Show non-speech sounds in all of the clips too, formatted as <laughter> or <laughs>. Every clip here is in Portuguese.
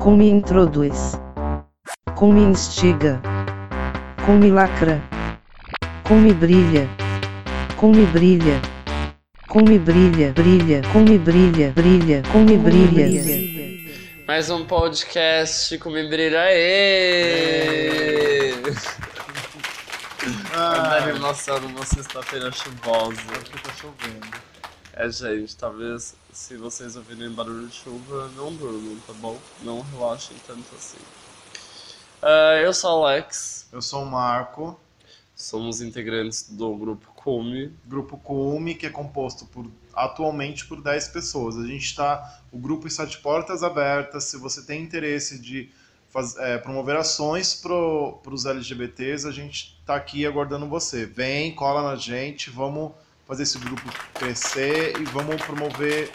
Com me introduz. Com me instiga. Com me lacra. Com me brilha. Com me brilha. Com me brilha, brilha, com me brilha, brilha, com me brilha. Mais um podcast com me brilha. Aê! <laughs> Ah, A animação numa sexta-feira chuvosa. aqui tá chovendo. É, gente, talvez se vocês ouvirem barulho de chuva, não durmam, tá bom? Não relaxem tanto assim. Ah, eu sou Alex, Eu sou o Marco, somos integrantes do grupo Cume. grupo Cume, que é composto por atualmente por 10 pessoas. A gente está, o grupo está de portas abertas. Se você tem interesse de faz- é, promover ações para os LGBTs, a gente está aqui aguardando você. Vem, cola na gente, vamos fazer esse grupo crescer e vamos promover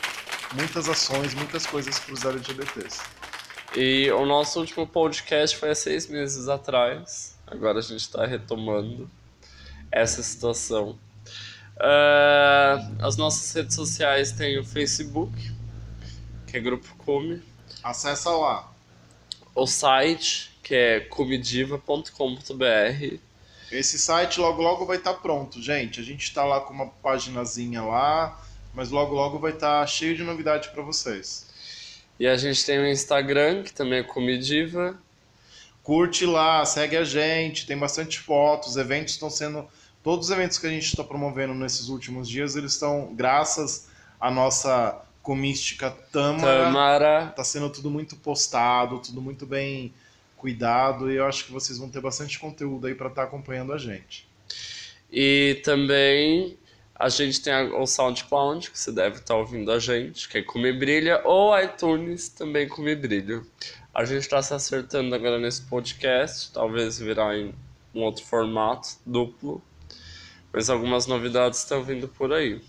muitas ações, muitas coisas para os LGBTs. E o nosso último podcast foi há seis meses atrás. Agora a gente está retomando essa situação. Ah, as nossas redes sociais têm o Facebook, que é Grupo Cume. Acessa lá. O site, que é cumidiva.com.br. Esse site logo logo vai estar pronto, gente. A gente está lá com uma paginazinha lá, mas logo logo vai estar cheio de novidade para vocês. E a gente tem o Instagram, que também é Comidiva. Curte lá, segue a gente, tem bastante fotos, eventos estão sendo. Todos os eventos que a gente está promovendo nesses últimos dias, eles estão, graças à nossa comística Tâmara, Tamara. tá sendo tudo muito postado, tudo muito bem cuidado, e eu acho que vocês vão ter bastante conteúdo aí para estar acompanhando a gente. E também a gente tem o SoundCloud, que você deve estar ouvindo a gente, que é Come Brilha, ou iTunes, também Come Brilha. A gente está se acertando agora nesse podcast, talvez virar em um outro formato, duplo. Mas algumas novidades estão vindo por aí.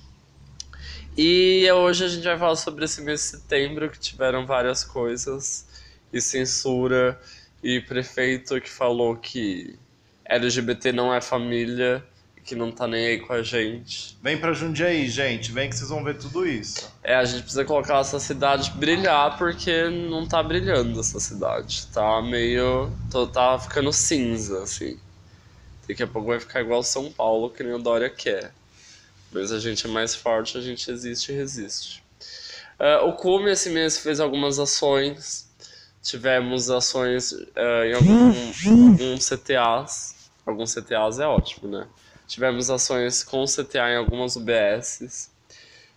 E hoje a gente vai falar sobre esse mês de setembro, que tiveram várias coisas, e censura, e prefeito que falou que LGBT não é família, e que não tá nem aí com a gente. Vem pra Jundiaí, gente, vem que vocês vão ver tudo isso. É, a gente precisa colocar essa cidade brilhar, porque não tá brilhando essa cidade. Tá meio. tô- tá ficando cinza, assim. Daqui a pouco vai ficar igual São Paulo, que nem o Dória quer. Mas a gente é mais forte, a gente existe e resiste. Ah, o Cume esse mês fez algumas ações. Tivemos ações ah, em algum- alguns CTAs. Alguns CTAs é ótimo, né? Tivemos ações com CTA em algumas UBSs.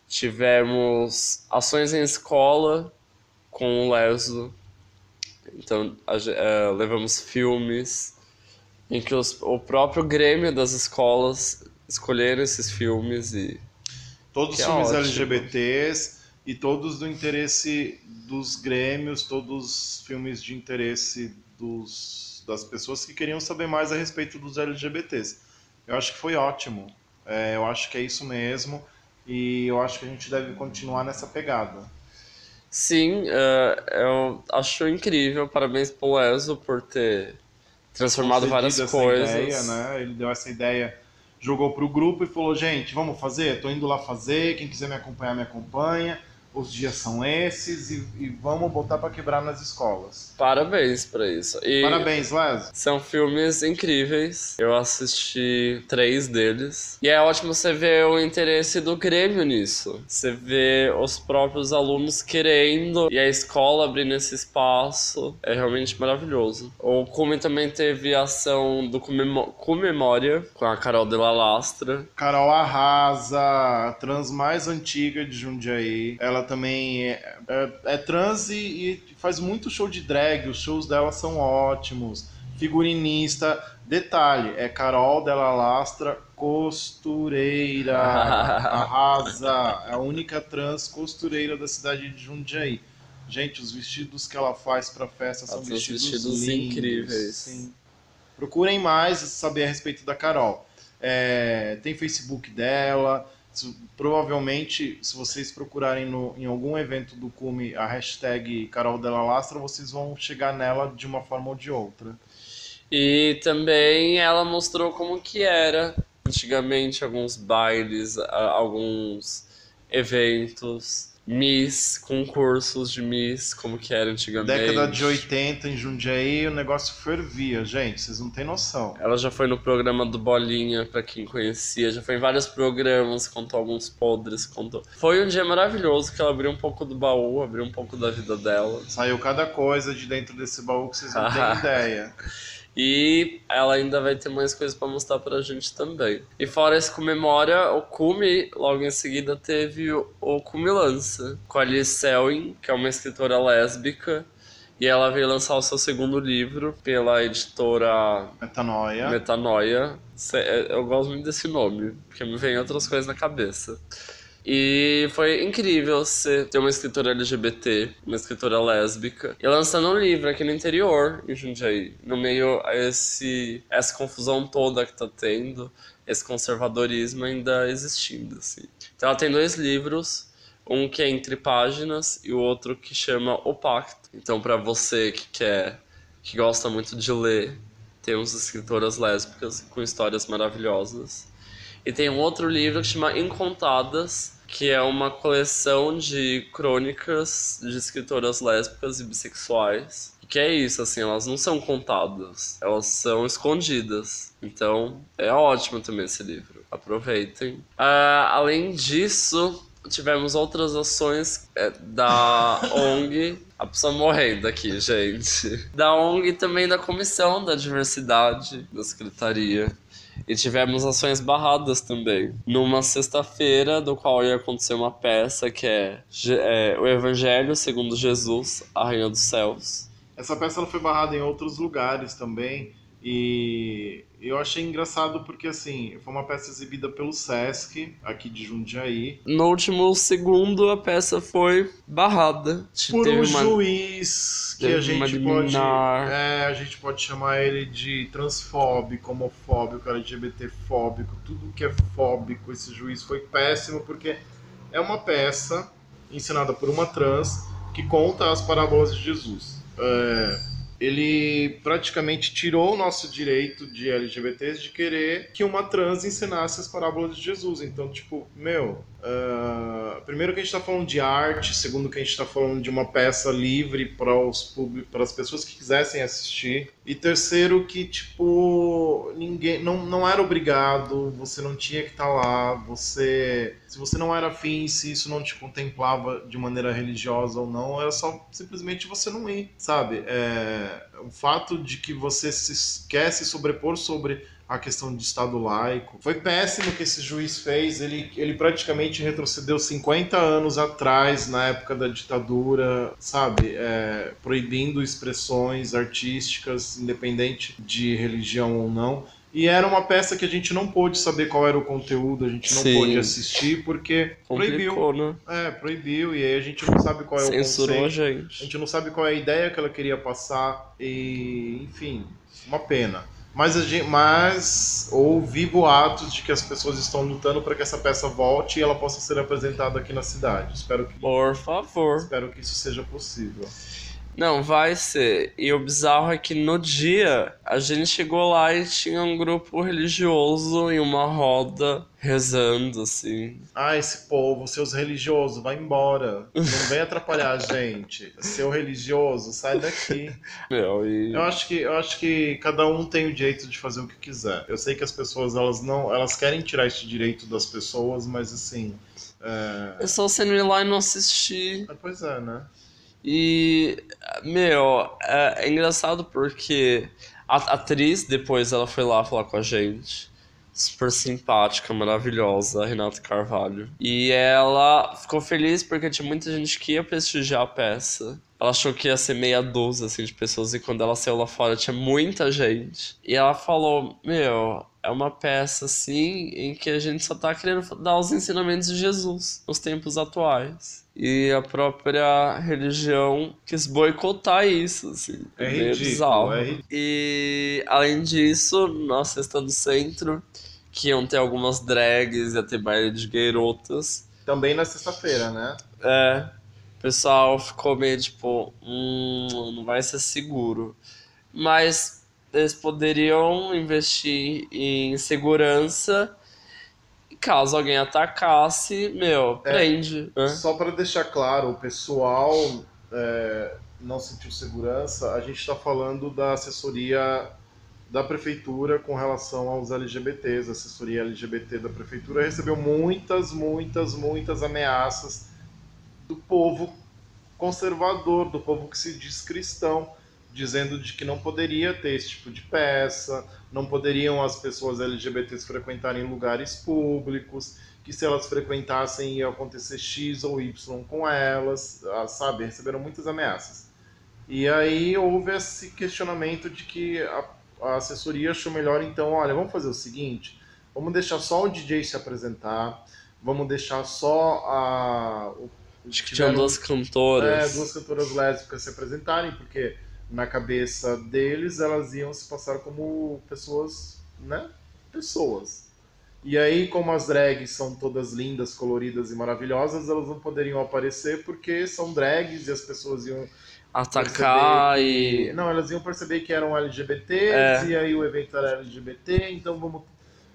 Tivemos ações em escola com o Leso. Então, eh, levamos filmes em que os- o próprio Grêmio das escolas escolheram esses filmes e Todos os é filmes ótimo. LGBTs e todos do interesse dos grêmios, todos os filmes de interesse dos, das pessoas que queriam saber mais a respeito dos LGBTs. Eu acho que foi ótimo. É, eu acho que é isso mesmo. E eu acho que a gente deve continuar nessa pegada. Sim, eh, eu acho incrível. Parabéns pro Leso por ter transformado várias coisas. Ideia, né? Ele deu essa ideia, jogou pro grupo e falou: gente, vamos fazer? Tô indo lá fazer. Quem quiser me acompanhar, me acompanha. Os dias são esses e, e vamos botar para quebrar nas escolas. Parabéns pra isso. E Parabéns, Les. São filmes incríveis. Eu assisti três deles. E é ótimo você ver o interesse do Grêmio nisso. Você vê os próprios alunos querendo e a escola abrindo esse espaço. É realmente maravilhoso. O Cume também teve a ação do Comemo- Comemória com a Carol de la Lastra. Carol Arrasa, a trans mais antiga de Jundiaí. Ela também é, é- é trans e, e faz muito show de drag. Os shows dela são ótimos. Figurinista. Detalhe, é Carol Della Lastra, costureira. <laughs> Arrasa. É a única trans costureira da cidade de Jundiaí. Gente, os vestidos que ela faz pra festa são Ela vestidos, vestidos lindos. incríveis. Sim. Procurem mais saber a respeito da Carol. É, tem Facebook dela. Provavelmente, se vocês procurarem no- em algum evento do Cume a hashtag Carol Della Lastra, vocês vão chegar nela de uma forma ou de outra. E também ela mostrou como que era antigamente alguns bailes, alguns eventos Miss, concursos de Miss, como que era antigamente. Década de 80 em Jundiaí, o negócio fervia, gente, vocês não têm noção. Ela já foi no programa do Bolinha, pra quem conhecia, já foi em vários programas, contou alguns podres, contou. Foi um dia maravilhoso que ela abriu um pouco do baú, abriu um pouco da vida dela. Saiu cada coisa de dentro desse baú que vocês não têm ideia. <laughs> E ela ainda vai ter mais coisas para mostrar pra gente também. E fora esse comemora, o Cume, logo em seguida, teve o, Cume Lança, com a Liz Selwyn, que é uma escritora lésbica. E ela veio lançar o seu segundo livro pela editora Metanoia. Metanoia. Eu gosto muito desse nome, porque me vem outras coisas na cabeça. E foi incrível você ter uma escritora LGBT, uma escritora lésbica, e lançando um livro aqui no interior, em Jundiaí, no meio a esse, essa confusão toda que tá tendo, esse conservadorismo ainda existindo, assim. Então ela tem dois livros, um que é entre páginas e o outro que chama O Pacto. Então para você que quer, que gosta muito de ler, temos escritoras lésbicas com histórias maravilhosas. E tem um outro livro que chama Incontadas, que é uma coleção de crônicas de escritoras lésbicas e bissexuais. Que é isso, assim, elas não são contadas, elas são escondidas. Então, é ótimo também esse livro. Aproveitem. Uh, além disso, tivemos outras ações é, da <laughs> ONG. A pessoa morrendo aqui, gente. Da ONG e também da Comissão da Diversidade da Secretaria. E tivemos ações barradas também. Numa sexta-feira, do qual ia acontecer uma peça que é, é, O Evangelho segundo Jesus, a Rainha dos Céus. Essa peça ela foi barrada em outros lugares também. E eu achei engraçado porque, assim, foi uma peça exibida pelo Sesc, aqui de Jundiaí. No último segundo, a peça foi barrada. Por um uma... juiz que a gente pode. É, a gente pode chamar ele de transfóbico, homofóbico, LGBTfóbico, tudo que é fóbico. Esse juiz foi péssimo porque é uma peça ensinada por uma trans que conta as parábolas de Jesus. É ele praticamente tirou o nosso direito de LGBTs de querer que uma trans ensinasse as parábolas de Jesus. Então, tipo, meu, uh, primeiro que a gente está falando de arte, segundo que a gente está falando de uma peça livre para para as pessoas que quisessem assistir, e terceiro que tipo ninguém não, não era obrigado, você não tinha que estar tá lá, você se você não era afim, se isso não te contemplava de maneira religiosa ou não, era só simplesmente você não ir, sabe? É, o fato de que você se, se sobrepor sobre a questão de Estado laico. Foi péssimo que esse juiz fez, ele, ele praticamente retrocedeu 50 anos atrás, na época da ditadura, sabe? É, proibindo expressões artísticas, independente de religião ou não. E era uma peça que a gente não pôde saber qual era o conteúdo, a gente não Sim. pôde assistir porque Complicou, proibiu. Né? É, proibiu, e aí a gente não sabe qual é Censurou o conceito. a gente. A gente não sabe qual é a ideia que ela queria passar, e enfim, uma pena. Mas, gente, mas ouvi boatos de que as pessoas estão lutando para que essa peça volte e ela possa ser apresentada aqui na cidade. Espero que. Por favor. Espero que isso seja possível. Não, vai ser. E o bizarro é que no dia a gente chegou lá e tinha um grupo religioso em uma roda rezando, assim. Ah, esse povo, seus religiosos, vai embora. Não vem atrapalhar a gente. Seu religioso, sai daqui. <laughs> Meu, e... eu, acho que, eu acho que cada um tem o direito de fazer o que quiser. Eu sei que as pessoas, elas não. Elas querem tirar esse direito das pessoas, mas assim. É, é só você não ir lá e não assistir. É, pois é, né? E, meu, é, é engraçado porque a, a atriz depois ela foi lá falar com a gente super simpática, maravilhosa, Renata Carvalho. E ela ficou feliz porque tinha muita gente que ia prestigiar a peça. Ela achou que ia ser meia dúzia assim, de pessoas, e quando ela saiu lá fora tinha muita gente. E ela falou: Meu, é uma peça assim em que a gente só tá querendo dar os ensinamentos de Jesus nos tempos atuais. E a própria religião quis boicotar isso, assim. É ridículo, bizarro. É ridículo. E além disso, na Sexta do Centro, que iam ter algumas drags, ia ter baile de garotas. Também na sexta-feira, né? É. O pessoal ficou meio tipo, hum, não vai ser seguro. Mas eles poderiam investir em segurança caso alguém atacasse, meu, prende. né? Só para deixar claro, o pessoal é, não sentiu segurança, a gente está falando da assessoria da prefeitura com relação aos LGBTs. A assessoria LGBT da prefeitura recebeu muitas, muitas, muitas ameaças do povo conservador, do povo que se diz cristão, dizendo de que não poderia ter esse tipo de peça, não poderiam as pessoas LGBTs frequentarem lugares públicos, que se elas frequentassem ia acontecer X ou Y com elas, ah, sabe? Receberam muitas ameaças. E aí houve esse questionamento de que a, a assessoria achou melhor, então, olha, vamos fazer o seguinte, vamos deixar só o DJ se apresentar, vamos deixar só a... O, Acho que tinham duas cantoras. É, duas cantoras lésbicas se apresentarem, porque na cabeça deles elas iam se passar como pessoas, né? Pessoas. E aí, como as drags são todas lindas, coloridas e maravilhosas, elas não poderiam aparecer porque são drags e as pessoas iam Atacar que... e. Não, elas iam perceber que eram LGBTs É. e aí o evento era LGBT, então vamos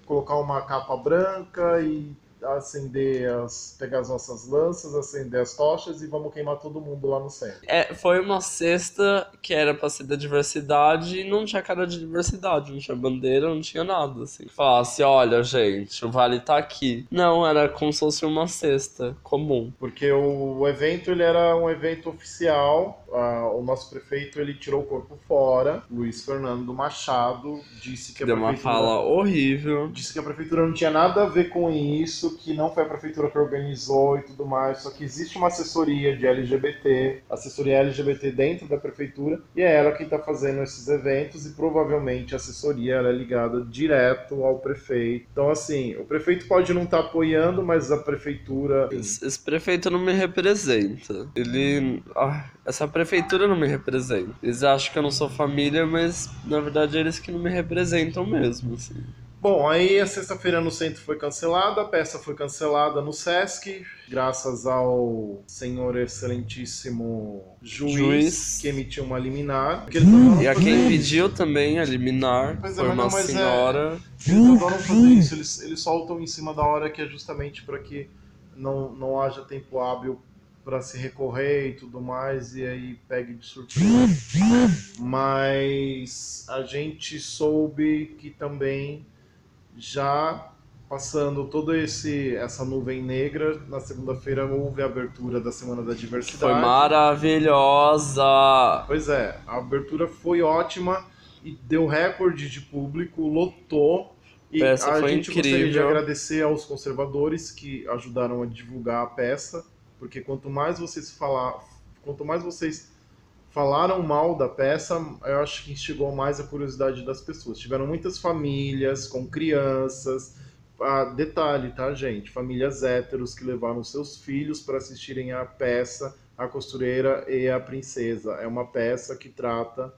colocar uma capa branca e acender as. pegar as nossas lanças, acender as tochas e vamos queimar todo mundo lá no centro. É, foi uma cesta que era pra ser da diversidade e não tinha cara de diversidade, não tinha bandeira, não tinha nada, assim. Falasse, olha, gente, o vale tá aqui. Não, era como se fosse uma cesta comum. Porque o, o evento ele era um evento oficial, o nosso prefeito ele tirou o corpo fora, Luiz Fernando Machado disse que a Deu uma fala horrível. disse que a prefeitura não tinha nada a ver com isso, que não foi a prefeitura que organizou e tudo mais, só que existe uma assessoria de LGBT, assessoria LGBT dentro da prefeitura, e é ela quem está fazendo esses eventos e provavelmente a assessoria ela é ligada direto ao prefeito. Então assim, o prefeito pode não estar apoiando, mas a prefeitura Esse, esse prefeito não me representa. Ele. ah, essa prefeitura não me representa. Eles acham que eu não sou família, mas na verdade eles que não me representam mesmo, assim. Bom, aí a sexta-feira no centro foi cancelada, a peça foi cancelada no Sesc, graças ao senhor excelentíssimo juiz, Juiz. que emitiu uma liminar. Adoram E a quem isso. pediu também a liminar Pois é, foi mas uma não, mas é- senhora. Eles adoram fazer isso, eles, eles soltam em cima da hora que é justamente para que não, não haja tempo hábil para se recorrer e tudo mais, e aí pegue de surpresa. Mas a gente soube que também já passando toda esse essa nuvem negra, na segunda-feira houve a abertura da Semana da Diversidade. Foi maravilhosa! Pois é, a abertura foi ótima e deu recorde de público, lotou. E Peça a foi gente gostaria de incrível. agradecer aos conservadores que ajudaram a divulgar a peça, porque quanto mais vocês falar, quanto mais vocês falaram mal da peça, eu acho que instigou mais a curiosidade das pessoas. Tiveram muitas famílias com crianças. Ah, detalhe, tá, gente? Famílias héteros que levaram seus filhos para assistirem a peça A Costureira e a Princesa. É uma peça que trata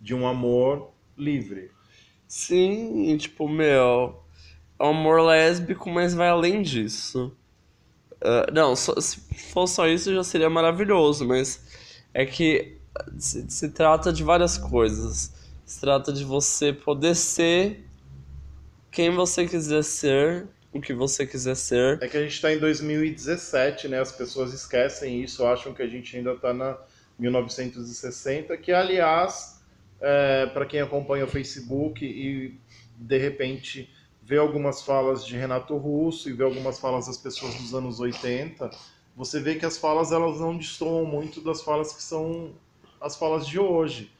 de um amor livre. Sim, tipo, meu, amor lésbico, mas vai além disso. Ah, não, só- se for só isso já seria maravilhoso, mas é que se, se trata de várias coisas. Se trata de você poder ser quem você quiser ser, o que você quiser ser. É que a gente está em 2017, né? As pessoas esquecem isso, acham que a gente ainda está na 1960, que aliás, para quem acompanha o Facebook e de repente vê algumas falas de Renato Russo e vê algumas falas das pessoas dos anos 80, você vê que as falas elas não destoam muito das falas que são as falas de hoje.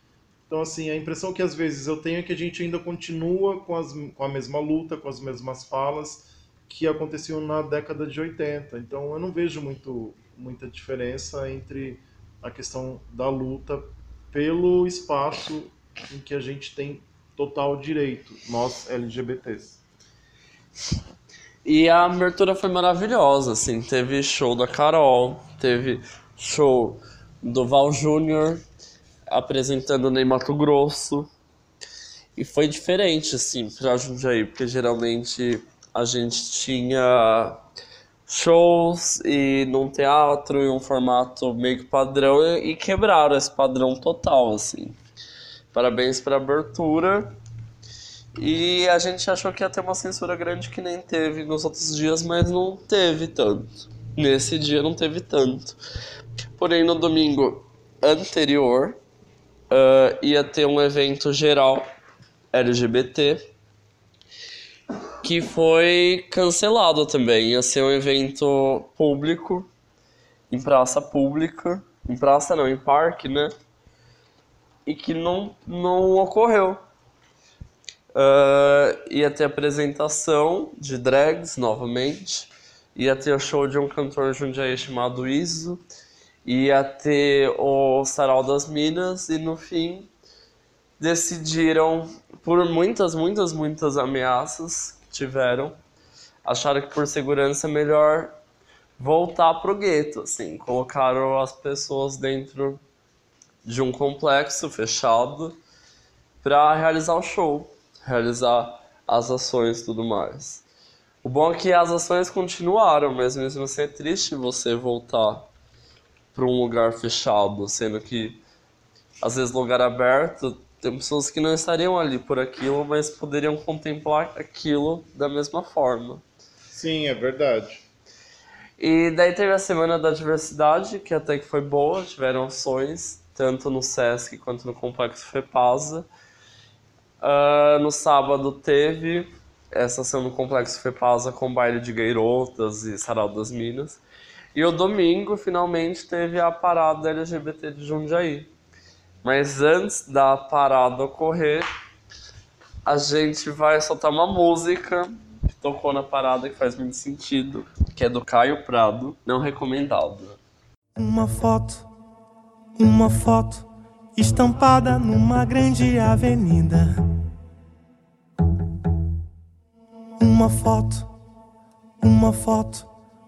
Então, assim, a impressão que às vezes eu tenho é que a gente ainda continua com, as, com a mesma luta, com as mesmas falas que aconteciam na década de 80. Então, eu não vejo muito, muita diferença entre a questão da luta pelo espaço em que a gente tem total direito, nós LGBTs. E a abertura foi maravilhosa, assim, teve show da Carol, teve show do Val Júnior apresentando Ney Mato Grosso. E foi diferente, assim, pra Jundiaí, porque geralmente a gente tinha shows e num teatro e um formato meio que padrão e quebraram esse padrão total, assim. Parabéns pra abertura. E a gente achou que ia ter uma censura grande que nem teve nos outros dias, mas não teve tanto. Nesse dia não teve tanto. Porém, no domingo anterior, uh, ia ter um evento geral LGBT que foi cancelado também. Ia ser um evento público, em praça pública. Em praça não, em parque, né? E que não, não ocorreu. Uh, ia ter apresentação de drags novamente. Ia ter o show de um cantor jundiaí chamado Iso. Ia ter o Sarau das Minas. E no fim decidiram, por muitas, muitas, muitas ameaças que tiveram, acharam que por segurança é melhor voltar pro gueto, assim, colocaram as pessoas dentro de um complexo fechado para realizar o show, realizar as ações e tudo mais. O bom é que as ações continuaram, mas mesmo assim é triste você voltar para um lugar fechado, sendo que às vezes lugar aberto tem pessoas que não estariam ali por aquilo, mas poderiam contemplar aquilo da mesma forma. Sim, é verdade. E daí teve a Semana da Diversidade, que até que foi boa, tiveram ações, tanto no Sesc quanto no Complexo FEPASA. Uh, no sábado teve essa ação no Complexo FEPASA com baile de gairotas e sarau das minas. E o domingo, finalmente, teve a parada LGBT de Jundiaí. Mas antes da parada ocorrer, a gente vai soltar uma música que tocou na parada que faz muito sentido, que é do Caio Prado, não recomendado. Uma foto, uma foto estampada numa grande avenida. Uma foto, uma foto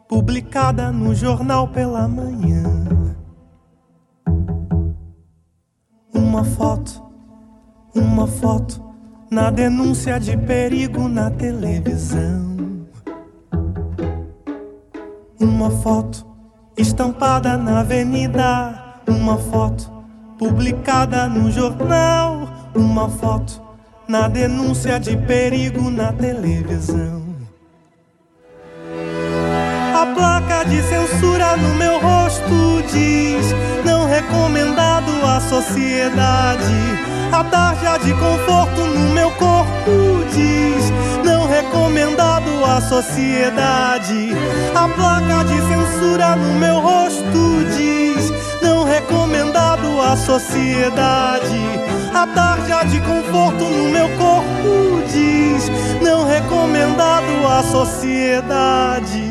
publicada no jornal pela manhã. Uma foto, uma foto na denúncia de perigo na televisão. Uma foto estampada na avenida. Uma foto publicada no jornal. Uma foto na denúncia de perigo na televisão. A placa de censura no meu rosto diz recomendado à sociedade. A tarja de conforto no meu corpo diz não recomendado à sociedade. A placa de censura no meu rosto diz não recomendado à sociedade. A tarja de conforto no meu corpo diz não recomendado à sociedade.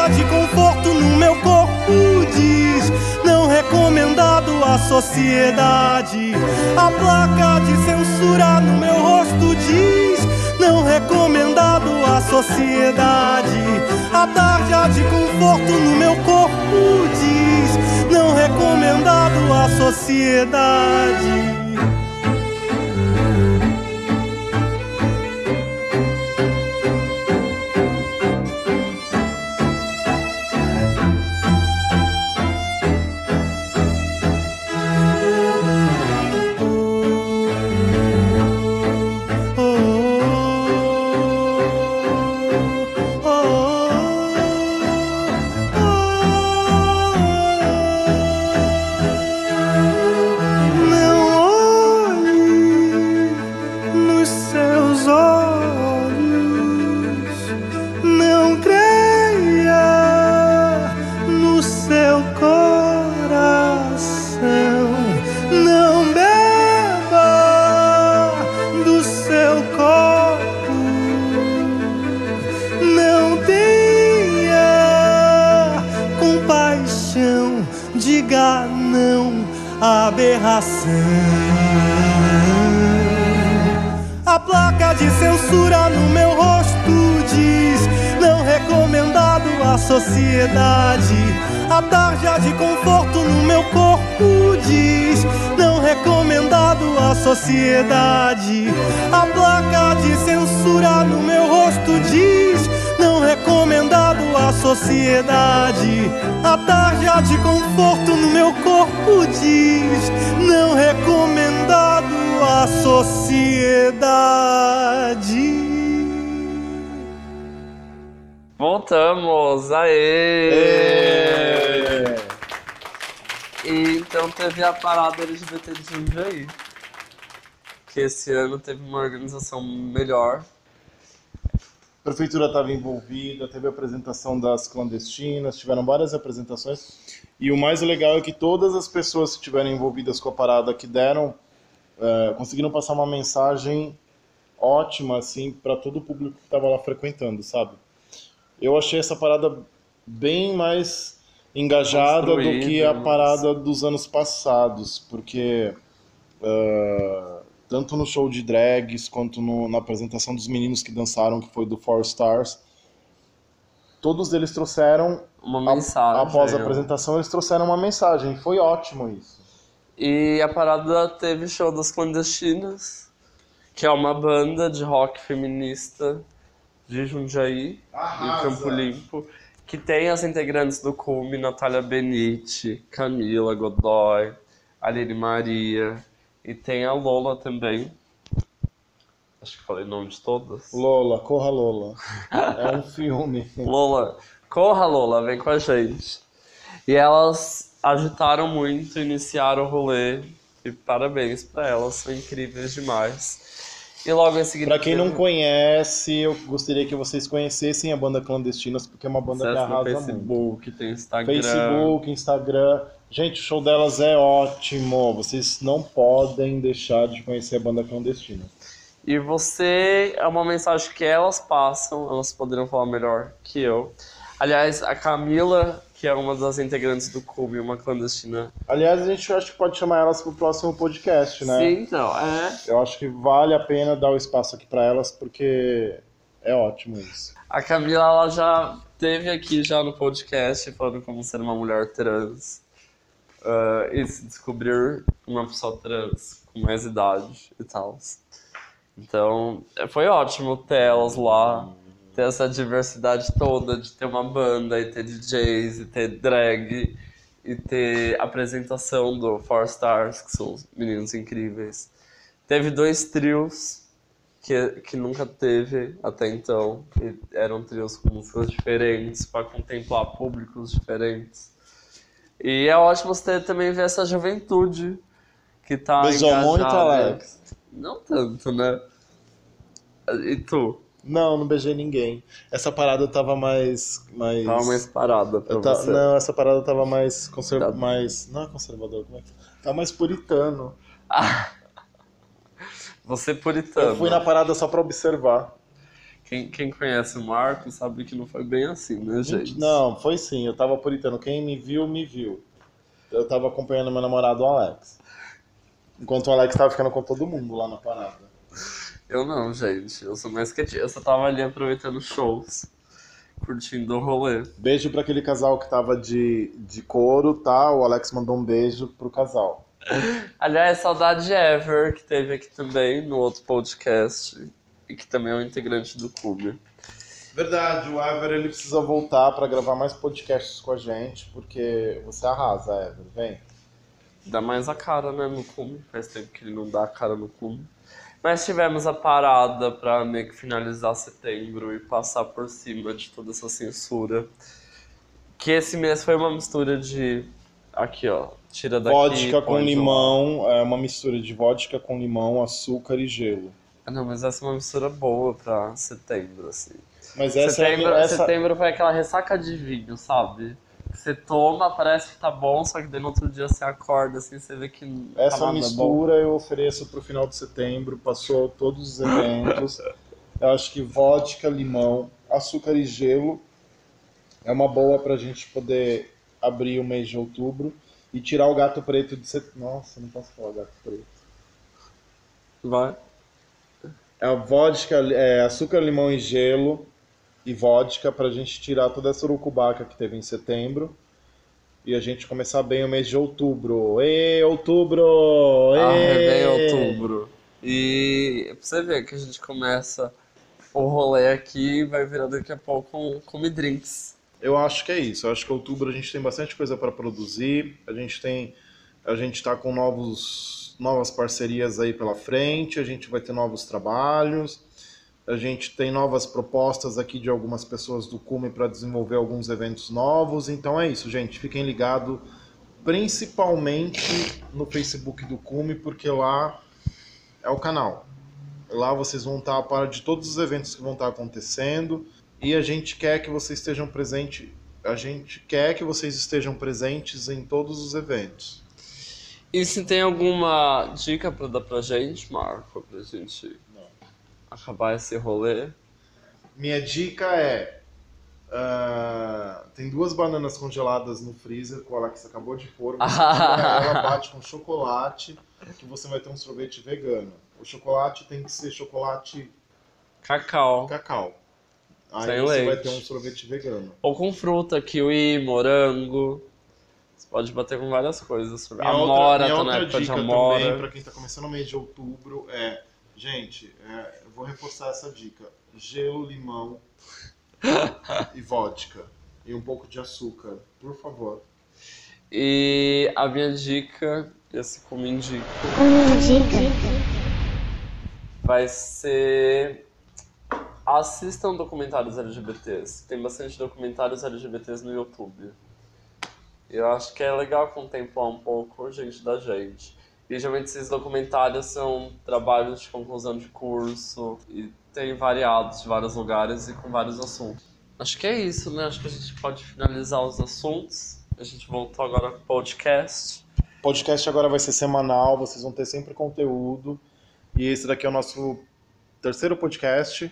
A tarja de conforto no meu corpo diz não recomendado à sociedade. A placa de censura no meu rosto diz não recomendado à sociedade. A tarja de conforto no meu corpo diz não recomendado à sociedade. Sociedade. A tarja de conforto no meu corpo diz não recomendado à sociedade. A placa de censura no meu rosto diz não recomendado à sociedade. A tarja de conforto no meu corpo diz não recomendado à sociedade. Voltamos! Aê! É. E então teve a parada LGBT de Jundiaí. Que esse ano teve uma organização melhor. A prefeitura estava envolvida, teve a apresentação das clandestinas, tiveram várias apresentações. E o mais legal é que todas as pessoas que estiveram envolvidas com a parada que deram, eh, conseguiram passar uma mensagem ótima assim para todo o público que estava lá frequentando, sabe? Eu achei essa parada bem mais engajada do que a mas- parada dos anos passados, porque eh, tanto no show de drags quanto no- na apresentação dos meninos que dançaram, que foi do Four Stars, todos eles trouxeram, Uma a- mensagem. após a né? apresentação, eles trouxeram uma mensagem. Foi ótimo isso. E a parada teve show das clandestinas, que é uma banda de rock feminista de Jundiaí, em Campo Limpo, que tem as integrantes do Cume, Natália Benite, Camila Godoy, Aline Maria, e tem a Lola também. Acho que falei o nome de todas. Lola, corra Lola. É um <laughs> filme. Lola, corra Lola, vem com a gente. E elas agitaram muito, iniciaram o rolê. E parabéns pra elas, são incríveis demais. E logo em seguida. Pra quem não conhece, eu gostaria que vocês conhecessem a banda Clandestinas, porque é uma banda que Acesse no arrasa muito. Facebook, tem Instagram. Facebook, Instagram. Gente, o show delas é ótimo. Vocês não podem deixar de conhecer a banda Clandestina. E você, é uma mensagem que elas passam, elas poderiam falar melhor que eu. Aliás, a Camila, que é uma das integrantes do Clube, uma clandestina. Aliás, a gente acho que pode chamar elas pro próximo podcast, né? Sim, então, é. Eu acho que vale a pena dar o espaço aqui pra elas, porque é ótimo isso. A Camila, ela já teve aqui já no podcast falando como ser uma mulher trans. ah, e se descobrir uma pessoa trans com mais idade e tal. Então, foi ótimo ter elas lá, ter essa diversidade toda, de ter uma banda, e ter DJs, e ter drag, e ter apresentação do Four Stars, que são os meninos incríveis. Teve dois trios, que, que nunca teve até então. E eram trios com músicas diferentes, para contemplar públicos diferentes. E é ótimo você também ver essa juventude que tá Beijou engajada. muito, Alex? Não tanto, né? E tu? Não, não beijei ninguém. Essa parada tava mais. mais... Tava mais parada pra ta- você. Não, essa parada tava mais conserva... Tá. mais Não é conservador, como é que Tá mais puritano. <laughs> Você puritano. Eu fui na parada só pra observar. Quem, quem conhece o Marco sabe que não foi bem assim, né, gente? Não, foi sim, eu tava puritano. Quem me viu, me viu. Eu tava acompanhando meu namorado, o Alex. Enquanto o Alex tava ficando com todo mundo lá na parada. Eu não, gente. Eu sou mais quietinho. Eu só tava ali aproveitando shows, curtindo o rolê. Beijo pra aquele casal que tava de, de couro, tá? O Alex mandou um beijo pro casal. <laughs> Aliás, saudade Ever, que teve aqui também no outro podcast. E que também é um integrante do clube. Verdade, o Ever ele precisa voltar pra gravar mais podcasts com a gente, porque você arrasa, Ever. Vem. Dá mais a cara, né, no clube. Faz tempo que ele não dá a cara no clube. Mas tivemos a parada pra meio que finalizar setembro e passar por cima de toda essa censura. Que esse mês foi uma mistura de. Aqui, ó. Tira daqui. Vodka com lá. limão, é uma mistura de vodka com limão, açúcar e gelo. Ah, não, mas essa é uma mistura boa pra setembro, assim. Mas essa setembro, é essa... setembro foi aquela ressaca de vinho, sabe? Você toma, parece que tá bom, só que daí no outro dia você acorda, assim, você vê que tá Essa bom. mistura eu ofereço pro final de setembro, passou todos os eventos. Eu acho que vodka, limão, açúcar e gelo é uma boa pra gente poder abrir o mês de outubro. e tirar o gato preto de set... Nossa, não posso falar gato preto. Vai. É a vodka, é açúcar, limão e gelo e vodka pra gente tirar toda essa urucubaca que teve em setembro. E a gente começar bem o mês de outubro. Ê, outubro! Ê! Ah, é bem outubro. E pra você ver que a gente começa o rolê aqui e vai virar daqui a pouco um come drinks. Eu acho que é isso. Eu acho que outubro a gente tem bastante coisa para produzir. A gente tem, a gente está com novos, novas parcerias aí pela frente. A gente vai ter novos trabalhos. A gente tem novas propostas aqui de algumas pessoas do Cume para desenvolver alguns eventos novos. Então é isso, gente. Fiquem ligados, principalmente no Facebook do Cume, porque lá é o canal. Lá vocês vão estar a par de todos os eventos que vão estar acontecendo e a gente quer que vocês estejam presentes. A gente quer que vocês estejam presentes em todos os eventos. E se tem alguma dica pra dar pra gente, Marco, pra gente acabar esse rolê? Minha dica é. ah, tem duas bananas congeladas no freezer que o Alex acabou de pôr. <laughs> Ela bate com chocolate que você vai ter um sorvete vegano. O chocolate tem que ser chocolate Cacau. cacau. Aí Sem você vai leite. ter um sorvete vegano. Ou com fruta, kiwi, morango. Você pode bater com várias coisas. Minha Amora, minha tá na outra época de dica amora. também, pra quem tá começando o mês de outubro, é... Gente, é, eu vou reforçar essa dica. Gelo, limão <laughs> e vodka. E um pouco de açúcar, por favor. E a minha dica, esse como indico, vai ser assistam documentários LGBTs. Tem bastante documentários LGBTs no YouTube. Eu acho que é legal contemplar um pouco a gente da gente. E geralmente esses documentários são trabalhos de conclusão de curso e tem variados de vários lugares e com vários assuntos. Acho que é isso, né? Acho que a gente pode finalizar os assuntos. A gente voltou agora podcast. O podcast agora vai ser semanal, vocês vão ter sempre conteúdo. E esse daqui é o nosso terceiro podcast.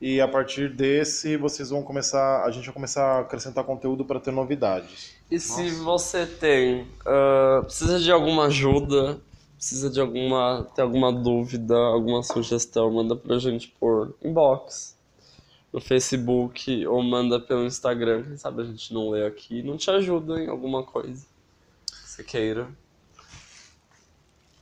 E a partir desse, vocês vão começar, a gente vai começar a acrescentar conteúdo para ter novidades. E se você tem, ah, precisa de alguma ajuda, precisa de alguma, tem alguma dúvida, alguma sugestão, manda pra gente por inbox no Facebook ou manda pelo Instagram, quem sabe a gente não lê aqui não te ajuda em alguma coisa você queira.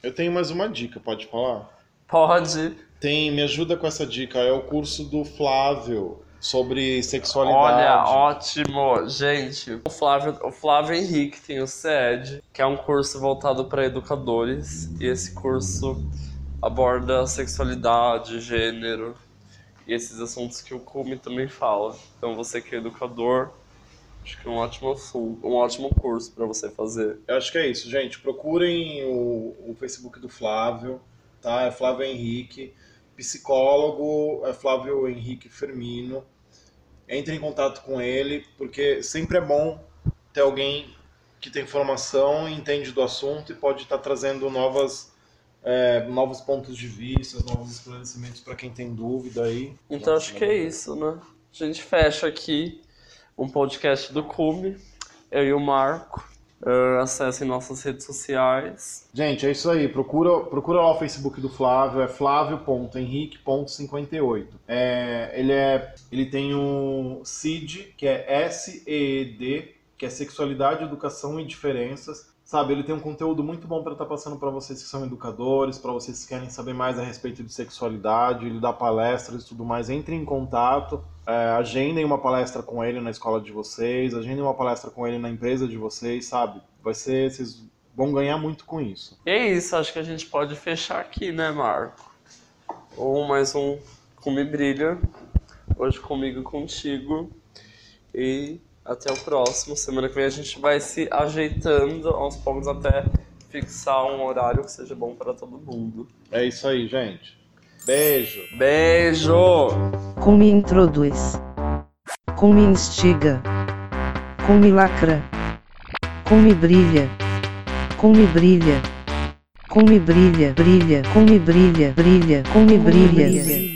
Eu tenho mais uma dica, pode falar? Pode. Tem, me ajuda com essa dica, é o curso do Flávio sobre Olha, sexualidade. ótimo. Gente, o Flávio, o Flávio Henrique tem o CED, que é um curso voltado para educadores. E esse curso aborda sexualidade, gênero e esses assuntos que o Cume também fala. Então, você que é educador, acho que é um ótimo, assunto, um ótimo curso para você fazer. Eu acho que é isso, gente. Procurem o, o Facebook do Flávio, tá? É Flávio Henrique. Psicólogo é Flávio Henrique Firmino. Entre em contato com ele, porque sempre é bom ter alguém que tem formação, entende do assunto e pode estar trazendo novas, é, novos pontos de vista, novos esclarecimentos para quem tem dúvida aí. Então, acho que é isso, né? A gente fecha aqui um podcast do Cume, eu e o Marco. Ah, acessem nossas redes sociais. Gente, é isso aí. Procura, procura lá o Facebook do Flávio, é flávio.henrique.58. É, ele, é, ele tem um CID, que é S-E-E-D, que é Sexualidade, Educação e Diferenças. Sabe, ele tem um conteúdo muito bom para estar passando para vocês que são educadores, para vocês que querem saber mais a respeito de sexualidade, ele dá palestras e tudo mais. Entrem em contato, é, agendem uma palestra com ele na escola de vocês, agendem uma palestra com ele na empresa de vocês, sabe? Vai ser, vocês vão ganhar muito com isso. E é isso, acho que a gente pode fechar aqui, né, Marco? Ou mais um Cume Brilha. Hoje comigo contigo. E até o próximo. Semana que vem a gente vai se ajeitando aos poucos até fixar um horário que seja bom para todo mundo. É isso aí, gente. Beijo. Beijo! Como introduz. Como instiga. Como lacra. Como brilha. Como brilha. Como brilha, brilha, como brilha, brilha, como brilha.